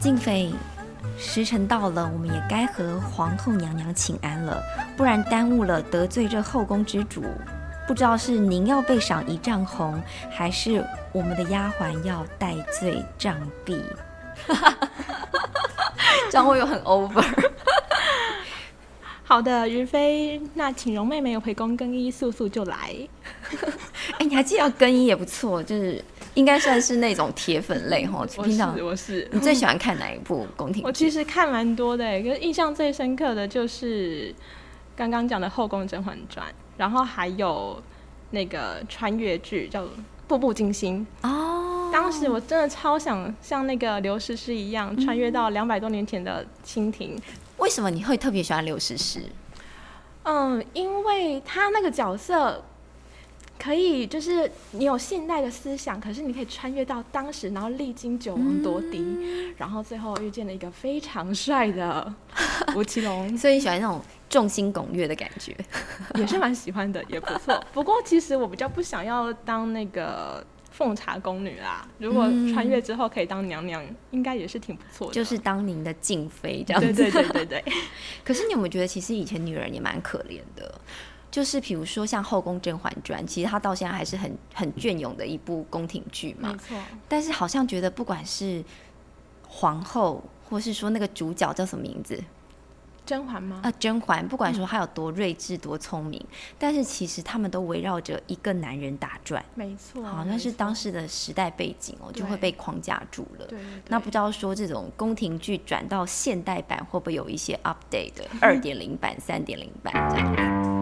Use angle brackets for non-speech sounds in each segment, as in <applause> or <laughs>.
静妃，时辰到了，我们也该和皇后娘娘请安了，不然耽误了，得罪这后宫之主。不知道是您要被赏一丈红，还是我们的丫鬟要戴罪杖毙？这样会有很 over。<laughs> 好的，云飞，那请容妹妹回宫更衣，速速就来。<laughs> 哎，你还记得要更衣也不错，就是应该算是那种铁粉类哈。我是我是。你最喜欢看哪一部宫廷？我其实看蛮多的，可是印象最深刻的就是刚刚讲的《后宫甄嬛传》，然后还有那个穿越剧叫《步步惊心》哦。当时我真的超想像那个刘诗诗一样，穿越到两百多年前的清廷。为什么你会特别喜欢刘诗诗？嗯，因为她那个角色可以，就是你有现代的思想，可是你可以穿越到当时，然后历经九王夺嫡，然后最后遇见了一个非常帅的吴奇隆，<laughs> 所以你喜欢那种众星拱月的感觉，<laughs> 也是蛮喜欢的，也不错。<laughs> 不过其实我比较不想要当那个。奉茶宫女啦，如果穿越之后可以当娘娘，应该也是挺不错的。就是当您的静妃这样子。对对对对对。可是你有没有觉得，其实以前女人也蛮可怜的？就是比如说像《后宫甄嬛传》，其实它到现在还是很很隽永的一部宫廷剧嘛。没错。但是好像觉得，不管是皇后，或是说那个主角叫什么名字？甄嬛吗？啊，甄嬛，不管说她有多睿智、多聪明，但是其实他们都围绕着一个男人打转。没错，好像是当时的时代背景哦，就会被框架住了。对，那不知道说这种宫廷剧转到现代版，会不会有一些 update 的 <laughs> 二点零版、三点零版这样？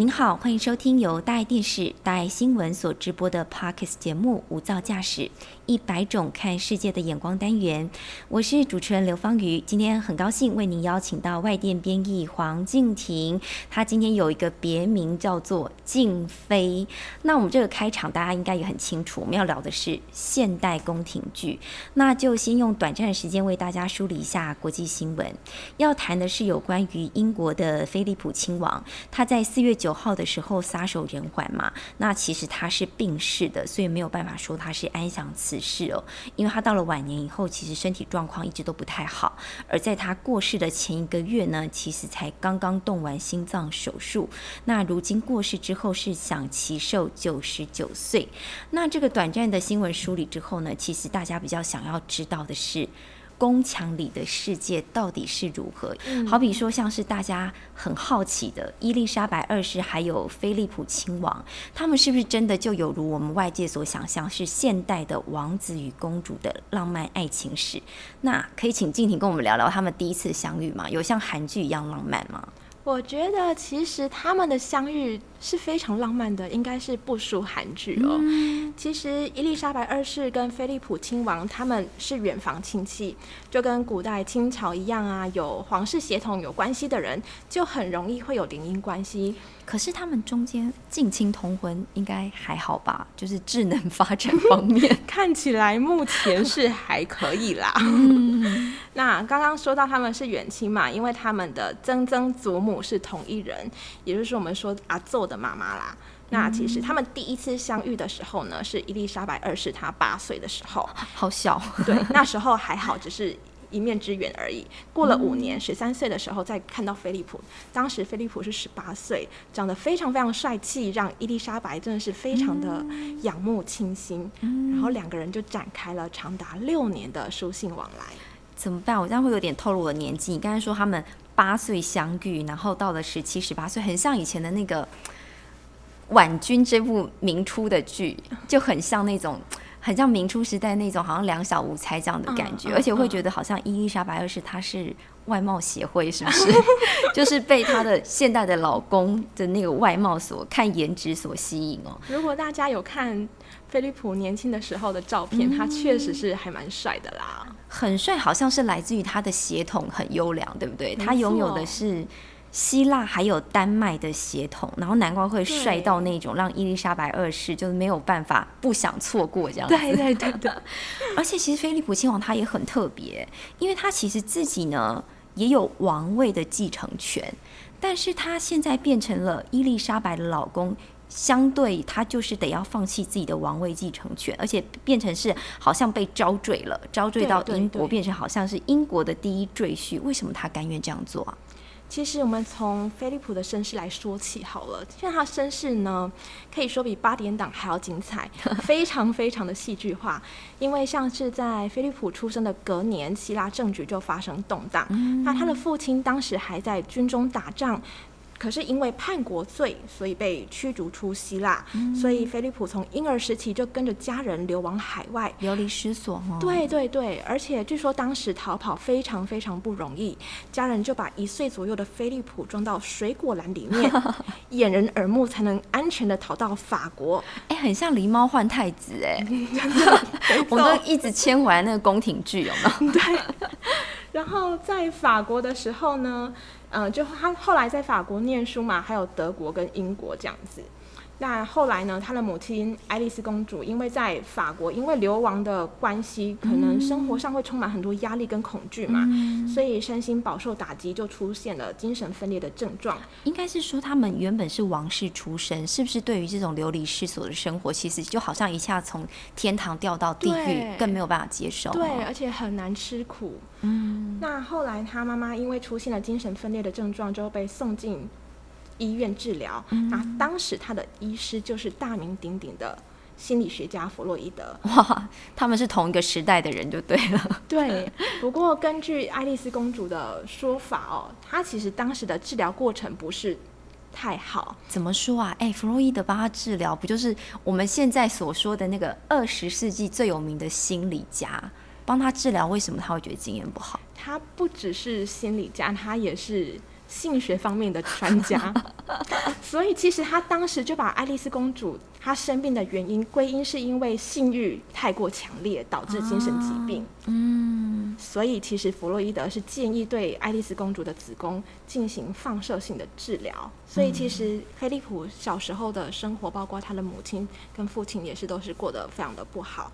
您好，欢迎收听由大爱电视、大爱新闻所直播的 Parkes 节目《无噪驾驶》。一百种看世界的眼光单元，我是主持人刘芳瑜。今天很高兴为您邀请到外电编译黄静婷，她今天有一个别名叫做静妃。那我们这个开场大家应该也很清楚，我们要聊的是现代宫廷剧。那就先用短暂的时间为大家梳理一下国际新闻。要谈的是有关于英国的菲利普亲王，他在四月九九号的时候撒手人寰嘛。那其实他是病逝的，所以没有办法说他是安详辞。是哦，因为他到了晚年以后，其实身体状况一直都不太好。而在他过世的前一个月呢，其实才刚刚动完心脏手术。那如今过世之后是享其寿九十九岁。那这个短暂的新闻梳理之后呢，其实大家比较想要知道的是。宫墙里的世界到底是如何？好比说，像是大家很好奇的伊丽莎白二世，还有菲利普亲王，他们是不是真的就有如我们外界所想象，是现代的王子与公主的浪漫爱情史？那可以请静婷跟我们聊聊他们第一次相遇吗？有像韩剧一样浪漫吗？我觉得其实他们的相遇。是非常浪漫的，应该是不输韩剧哦。其实伊丽莎白二世跟菲利普亲王他们是远房亲戚，就跟古代清朝一样啊，有皇室血统有关系的人，就很容易会有联姻关系。可是他们中间近亲通婚应该还好吧？就是智能发展方面，<laughs> 看起来目前是还可以啦。<laughs> 那刚刚说到他们是远亲嘛，因为他们的曾曾祖母是同一人，也就是我们说阿奏。的妈妈啦，那其实他们第一次相遇的时候呢，是伊丽莎白二世她八岁的时候，好小，对，那时候还好，只是一面之缘而已。过了五年，十三岁的时候再看到菲利普，当时菲利普是十八岁，长得非常非常帅气，让伊丽莎白真的是非常的仰慕倾心，然后两个人就展开了长达六年的书信往来。怎么办？我这样会有点透露我的年纪。你刚才说他们八岁相遇，然后到了十七、十八岁，很像以前的那个。婉君这部明初的剧就很像那种，很像明初时代那种，好像两小无猜这样的感觉，而且会觉得好像伊丽莎白二世她是外貌协会，是不是？<laughs> 就是被她的现代的老公的那个外貌所看颜值所吸引哦。如果大家有看菲利普年轻的时候的照片，他确实是还蛮帅的啦，很帅，好像是来自于他的血统很优良，对不对？他拥有的是。希腊还有丹麦的血统，然后难怪会帅到那种让伊丽莎白二世就是没有办法不想错过这样。对对对对，<laughs> 而且其实菲利普亲王他也很特别，因为他其实自己呢也有王位的继承权，但是他现在变成了伊丽莎白的老公，相对他就是得要放弃自己的王位继承权，而且变成是好像被招赘了，招赘到英国，变成好像是英国的第一赘婿。为什么他甘愿这样做啊？其实我们从菲利普的身世来说起好了，像他身世呢，可以说比八点档还要精彩，非常非常的戏剧化。<laughs> 因为像是在菲利普出生的隔年，希腊政局就发生动荡，那他的父亲当时还在军中打仗。可是因为叛国罪，所以被驱逐出希腊。所以菲利普从婴儿时期就跟着家人流亡海外，流离失所。对对对，而且据说当时逃跑非常非常不容易，家人就把一岁左右的菲利普装到水果篮里面，<laughs> 掩人耳目，才能安全的逃到法国。哎，很像狸猫换太子哎，<laughs> <laughs> 我们都一直牵回来那个宫廷剧，有没有？对。然后在法国的时候呢？嗯，就他后来在法国念书嘛，还有德国跟英国这样子。那后来呢？他的母亲爱丽丝公主因为在法国，因为流亡的关系，可能生活上会充满很多压力跟恐惧嘛，所以身心饱受打击，就出现了精神分裂的症状。应该是说，他们原本是王室出身，是不是对于这种流离失所的生活，其实就好像一下从天堂掉到地狱，更没有办法接受。对，而且很难吃苦。嗯。那后来他妈妈因为出现了精神分裂的症状，就被送进。医院治疗，那当时他的医师就是大名鼎鼎的心理学家弗洛伊德。哇，他们是同一个时代的人就对了。对，不过根据爱丽丝公主的说法哦，她其实当时的治疗过程不是太好。怎么说啊？哎，弗洛伊德帮他治疗，不就是我们现在所说的那个二十世纪最有名的心理家？帮他治疗，为什么他会觉得经验不好？他不只是心理家，他也是。性学方面的专家，<laughs> 所以其实他当时就把爱丽丝公主她生病的原因归因是因为性欲太过强烈导致精神疾病。嗯，所以其实弗洛伊德是建议对爱丽丝公主的子宫进行放射性的治疗。所以其实菲利普小时候的生活，包括他的母亲跟父亲也是都是过得非常的不好。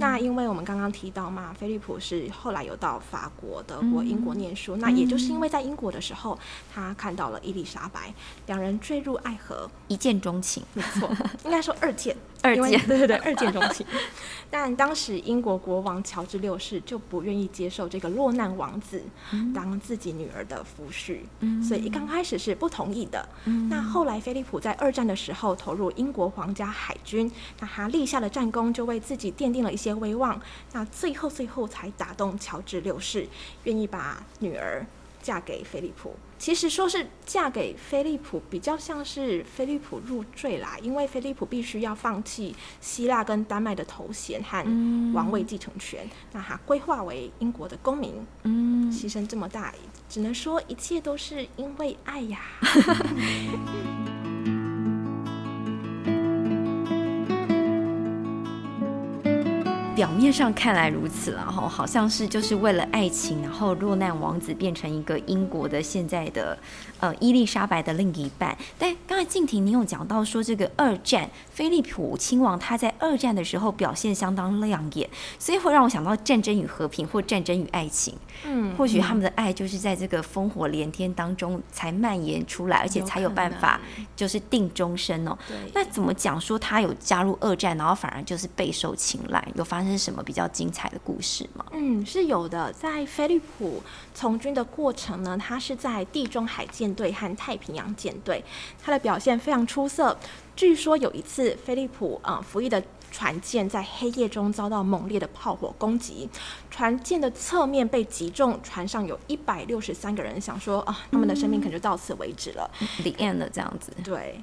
那因为我们刚刚提到嘛，菲利普是后来有到法国、德国、英国念书。那也就是因为在英国的时候，他看到了伊丽莎白，两人坠入爱河，一见钟情。没错，应该说二见。<laughs> 二见，<laughs> 对对对，二见钟情。<laughs> 但当时英国国王乔治六世就不愿意接受这个落难王子当自己女儿的夫婿，所以一刚开始是不同意的。那后来菲利普在二战的时候投入英国皇家海军，那他立下的战功就为自己奠定了一些威望。那最后最后才打动乔治六世，愿意把女儿。嫁给菲利普，其实说是嫁给菲利普，比较像是菲利普入赘啦，因为菲利普必须要放弃希腊跟丹麦的头衔和王位继承权，那他规划为英国的公民，嗯，牺牲这么大，只能说一切都是因为爱呀。<laughs> <laughs> <laughs> 表面上看来如此，然后好像是就是为了爱情，然后落难王子变成一个英国的现在的呃伊丽莎白的另一半。但刚才静婷你有讲到说，这个二战菲利普亲王他在二战的时候表现相当亮眼，所以会让我想到战争与和平或战争与爱情。嗯，或许他们的爱就是在这个烽火连天当中才蔓延出来，而且才有办法就是定终身哦。那怎么讲说他有加入二战，然后反而就是备受青睐，有发生？什么比较精彩的故事吗？嗯，是有的。在菲利普从军的过程呢，他是在地中海舰队和太平洋舰队，他的表现非常出色。据说有一次，菲利普啊服役的船舰在黑夜中遭到猛烈的炮火攻击，船舰的侧面被击中，船上有一百六十三个人，想说啊，他们的生命可能就到此为止了，the end 了这样子。对，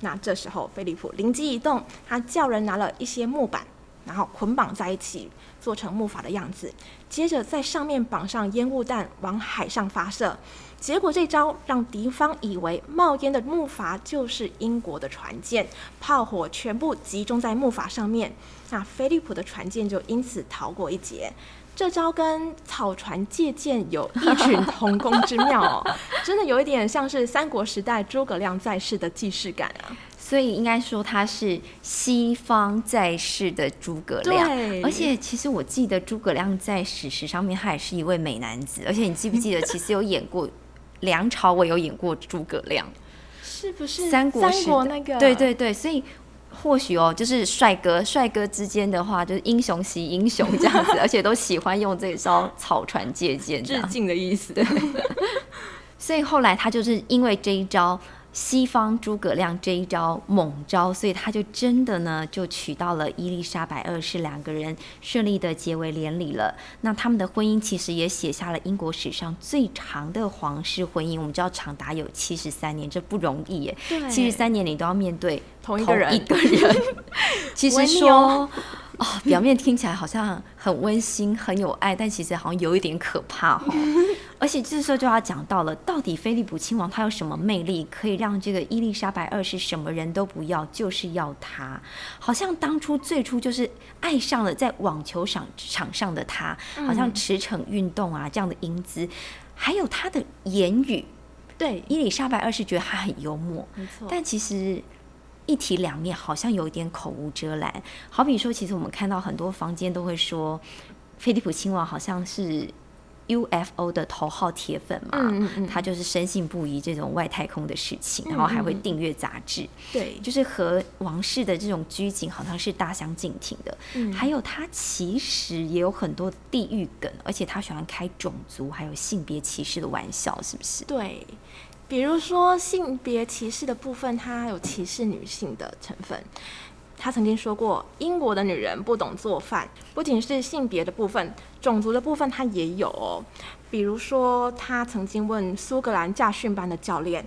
那这时候菲利普灵机一动，他叫人拿了一些木板。然后捆绑在一起，做成木筏的样子，接着在上面绑上烟雾弹，往海上发射。结果这招让敌方以为冒烟的木筏就是英国的船舰，炮火全部集中在木筏上面，那菲利普的船舰就因此逃过一劫。这招跟草船借箭有异曲同工之妙哦，<laughs> 真的有一点像是三国时代诸葛亮在世的既视感啊。所以应该说他是西方在世的诸葛亮，而且其实我记得诸葛亮在史实上面他也是一位美男子，而且你记不记得其实有演过梁朝伟有演过诸葛亮？是不是三国时国那个？对对对，所以或许哦，就是帅哥帅哥之间的话，就是英雄惜英雄这样子，而且都喜欢用这招草船借箭，致敬的意思。所以后来他就是因为这一招。西方诸葛亮这一招猛招，所以他就真的呢就娶到了伊丽莎白二世，两个人顺利的结为连理了。那他们的婚姻其实也写下了英国史上最长的皇室婚姻，我们知道长达有七十三年，这不容易耶。七十三年你都要面对同一个人，一个人。<laughs> 其实说。哦，表面听起来好像很温馨、很有爱，但其实好像有一点可怕哈。而且这时候就要讲到了，到底菲利普亲王他有什么魅力，可以让这个伊丽莎白二世什么人都不要，就是要他？好像当初最初就是爱上了在网球场场上的他，好像驰骋运动啊这样的英姿，还有他的言语。对，伊丽莎白二世觉得他很幽默，没错，但其实。一体两面，好像有一点口无遮拦。好比说，其实我们看到很多房间都会说，菲利普亲王好像是 UFO 的头号铁粉嘛，嗯他就是深信不疑这种外太空的事情，然后还会订阅杂志，对，就是和王室的这种拘谨好像是大相径庭的。嗯，还有他其实也有很多地域梗，而且他喜欢开种族还有性别歧视的玩笑，是不是？对。比如说性别歧视的部分，它有歧视女性的成分。他曾经说过，英国的女人不懂做饭，不仅是性别的部分，种族的部分他也有。比如说，他曾经问苏格兰驾训班的教练：“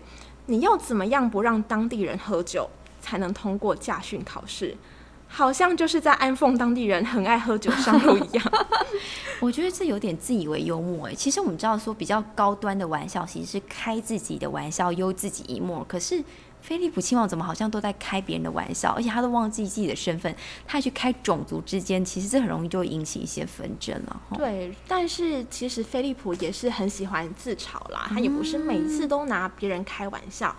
你要怎么样不让当地人喝酒，才能通过驾训考试？”好像就是在安奉当地人很爱喝酒上路一样。<laughs> 我觉得这有点自以为幽默哎。其实我们知道说比较高端的玩笑，其实是开自己的玩笑，悠自己一默。可是。菲利普亲王怎么好像都在开别人的玩笑，而且他都忘记自己的身份，他还去开种族之间，其实这很容易就会引起一些纷争了。对，但是其实菲利普也是很喜欢自嘲啦，他也不是每次都拿别人开玩笑。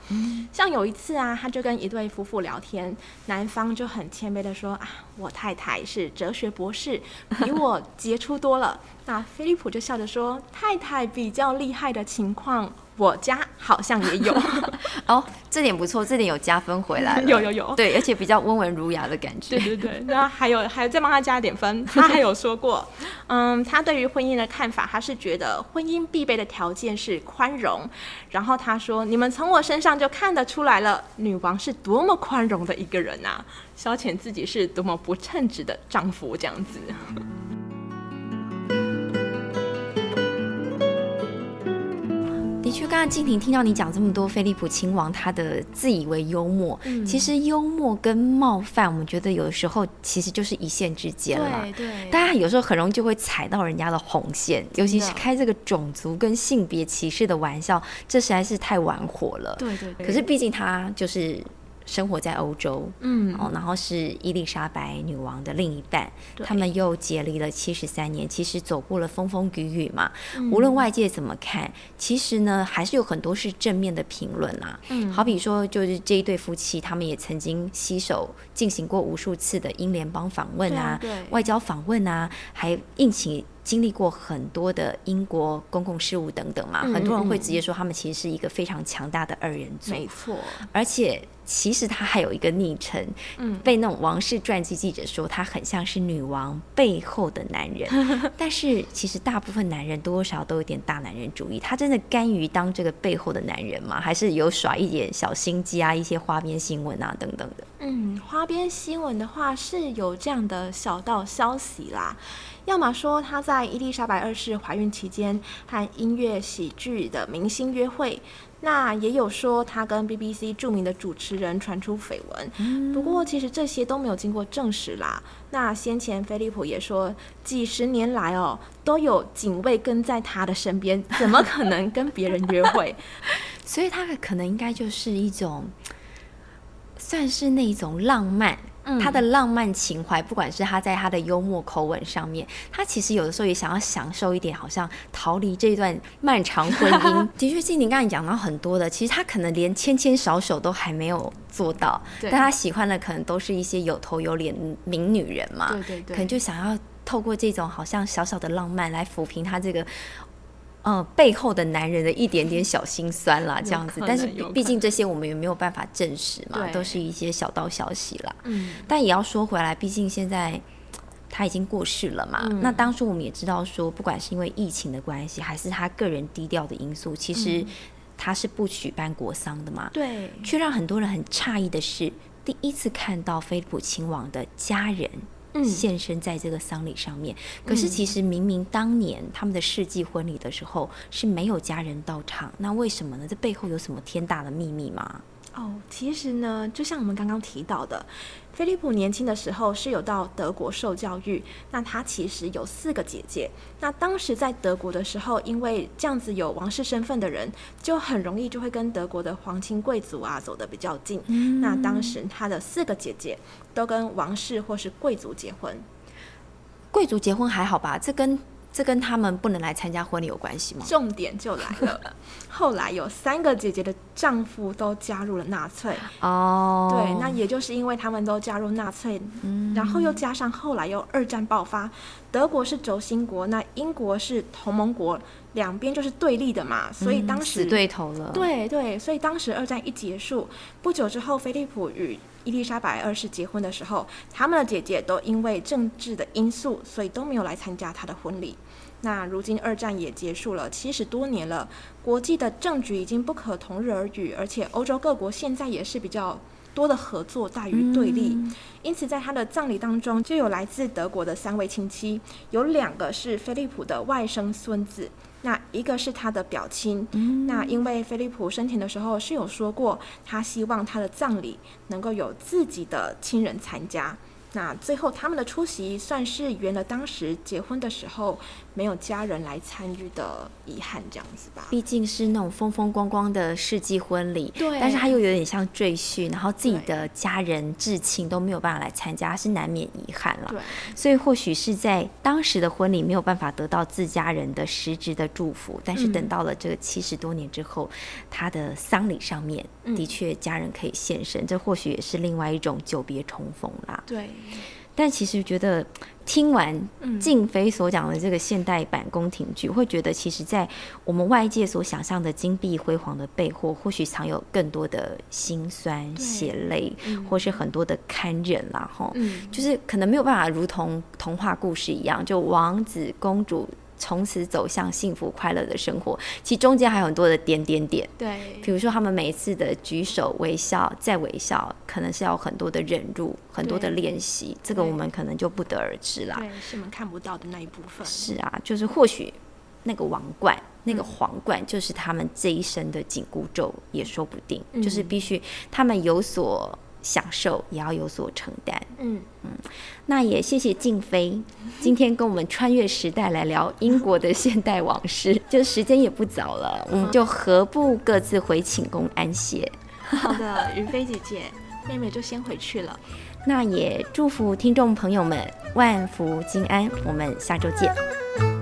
像有一次啊，他就跟一对夫妇聊天，男方就很谦卑的说啊，我太太是哲学博士，比我杰出多了。<laughs> 那菲利普就笑着说，太太比较厉害的情况。我家好像也有 <laughs> 哦，这点不错，这点有加分回来。<laughs> 有有有，对，而且比较温文儒雅的感觉。对对对，那还有还有再帮他加点分。他还有说过，<laughs> 嗯，他对于婚姻的看法，他是觉得婚姻必备的条件是宽容。然后他说，你们从我身上就看得出来了，女王是多么宽容的一个人啊，消遣自己是多么不称职的丈夫这样子。确，刚刚静婷听到你讲这么多，菲利普亲王他的自以为幽默，其实幽默跟冒犯，我们觉得有的时候其实就是一线之间了。对对，大家有时候很容易就会踩到人家的红线，尤其是开这个种族跟性别歧视的玩笑，这实在是太玩火了。对对，可是毕竟他就是。生活在欧洲，嗯，哦，然后是伊丽莎白女王的另一半，他们又结离了七十三年，其实走过了风风雨雨嘛。无论外界怎么看，其实呢，还是有很多是正面的评论啊。嗯，好比说，就是这一对夫妻，他们也曾经携手进行过无数次的英联邦访问啊，外交访问啊，还应请。经历过很多的英国公共事务等等嘛，很多人会直接说他们其实是一个非常强大的二人组。没错，而且其实他还有一个昵称，嗯，被那种王室传记记者说他很像是女王背后的男人。<laughs> 但是其实大部分男人多多少少都有点大男人主义，他真的甘于当这个背后的男人吗？还是有耍一点小心机啊，一些花边新闻啊等等的？嗯，花边新闻的话是有这样的小道消息啦。要么说他在伊丽莎白二世怀孕期间和音乐喜剧的明星约会，那也有说他跟 BBC 著名的主持人传出绯闻。不过其实这些都没有经过证实啦。那先前菲利普也说，几十年来哦都有警卫跟在他的身边，怎么可能跟别人约会？<laughs> 所以他可能应该就是一种，算是那一种浪漫。他的浪漫情怀，不管是他在他的幽默口吻上面，他其实有的时候也想要享受一点，好像逃离这段漫长婚姻。<laughs> 的确，静宁刚才讲到很多的，其实他可能连牵牵小手都还没有做到，但他喜欢的可能都是一些有头有脸名女人嘛，对对对，可能就想要透过这种好像小小的浪漫来抚平他这个呃背后的男人的一点点小心酸啦，这样子。但是毕竟这些我们也没有办法证实嘛，都是一些小道消息啦。嗯。但也要说回来，毕竟现在他已经过世了嘛。那当初我们也知道说，不管是因为疫情的关系，还是他个人低调的因素，其实他是不举办国丧的嘛。对。却让很多人很诧异的是，第一次看到菲利普亲王的家人。现身在这个丧礼上面，可是其实明明当年他们的世纪婚礼的时候是没有家人到场，那为什么呢？这背后有什么天大的秘密吗？哦，其实呢，就像我们刚刚提到的。菲利普年轻的时候是有到德国受教育，那他其实有四个姐姐。那当时在德国的时候，因为这样子有王室身份的人，就很容易就会跟德国的皇亲贵族啊走得比较近。那当时他的四个姐姐都跟王室或是贵族结婚。贵族结婚还好吧？这跟这跟他们不能来参加婚礼有关系吗？重点就来了，<laughs> 后来有三个姐姐的丈夫都加入了纳粹哦，对，那也就是因为他们都加入纳粹，嗯然后又加上后来又二战爆发，德国是轴心国，那英国是同盟国，两边就是对立的嘛，所以当时死对头了，对对，所以当时二战一结束不久之后，菲利普与伊丽莎白二世结婚的时候，他们的姐姐都因为政治的因素，所以都没有来参加他的婚礼。那如今二战也结束了七十多年了，国际的政局已经不可同日而语，而且欧洲各国现在也是比较多的合作大于对立。因此，在他的葬礼当中，就有来自德国的三位亲戚，有两个是菲利普的外甥孙子。那一个是他的表亲，那因为菲利普生前的时候是有说过，他希望他的葬礼能够有自己的亲人参加。那最后他们的出席算是圆了当时结婚的时候没有家人来参与的遗憾，这样子吧。毕竟是那种风风光光的世纪婚礼，对，但是他又有点像赘婿，然后自己的家人至亲都没有办法来参加，是难免遗憾了。对，所以或许是在当时的婚礼没有办法得到自家人的实质的祝福，但是等到了这个七十多年之后，他的丧礼上面的确家人可以现身，这或许也是另外一种久别重逢啦。对。但其实觉得听完静妃所讲的这个现代版宫廷剧，会觉得其实，在我们外界所想象的金碧辉煌的背后，或许藏有更多的辛酸、血泪，或是很多的堪忍啦。哈，就是可能没有办法如同童话故事一样，就王子公主。从此走向幸福快乐的生活，其实中间还有很多的点点点。对，比如说他们每一次的举手微笑再微笑，可能是要很多的忍辱，很多的练习，这个我们可能就不得而知啦。对，是我们看不到的那一部分。是啊，就是或许那个王冠、那个皇冠，就是他们这一生的紧箍咒，也说不定。就是必须他们有所。享受也要有所承担。嗯嗯，那也谢谢静飞 <laughs> 今天跟我们穿越时代来聊英国的现代往事。<laughs> 就时间也不早了，我们就何不各自回寝宫安歇？好的，<laughs> 云飞姐姐，妹妹就先回去了。那也祝福听众朋友们万福金安，我们下周见。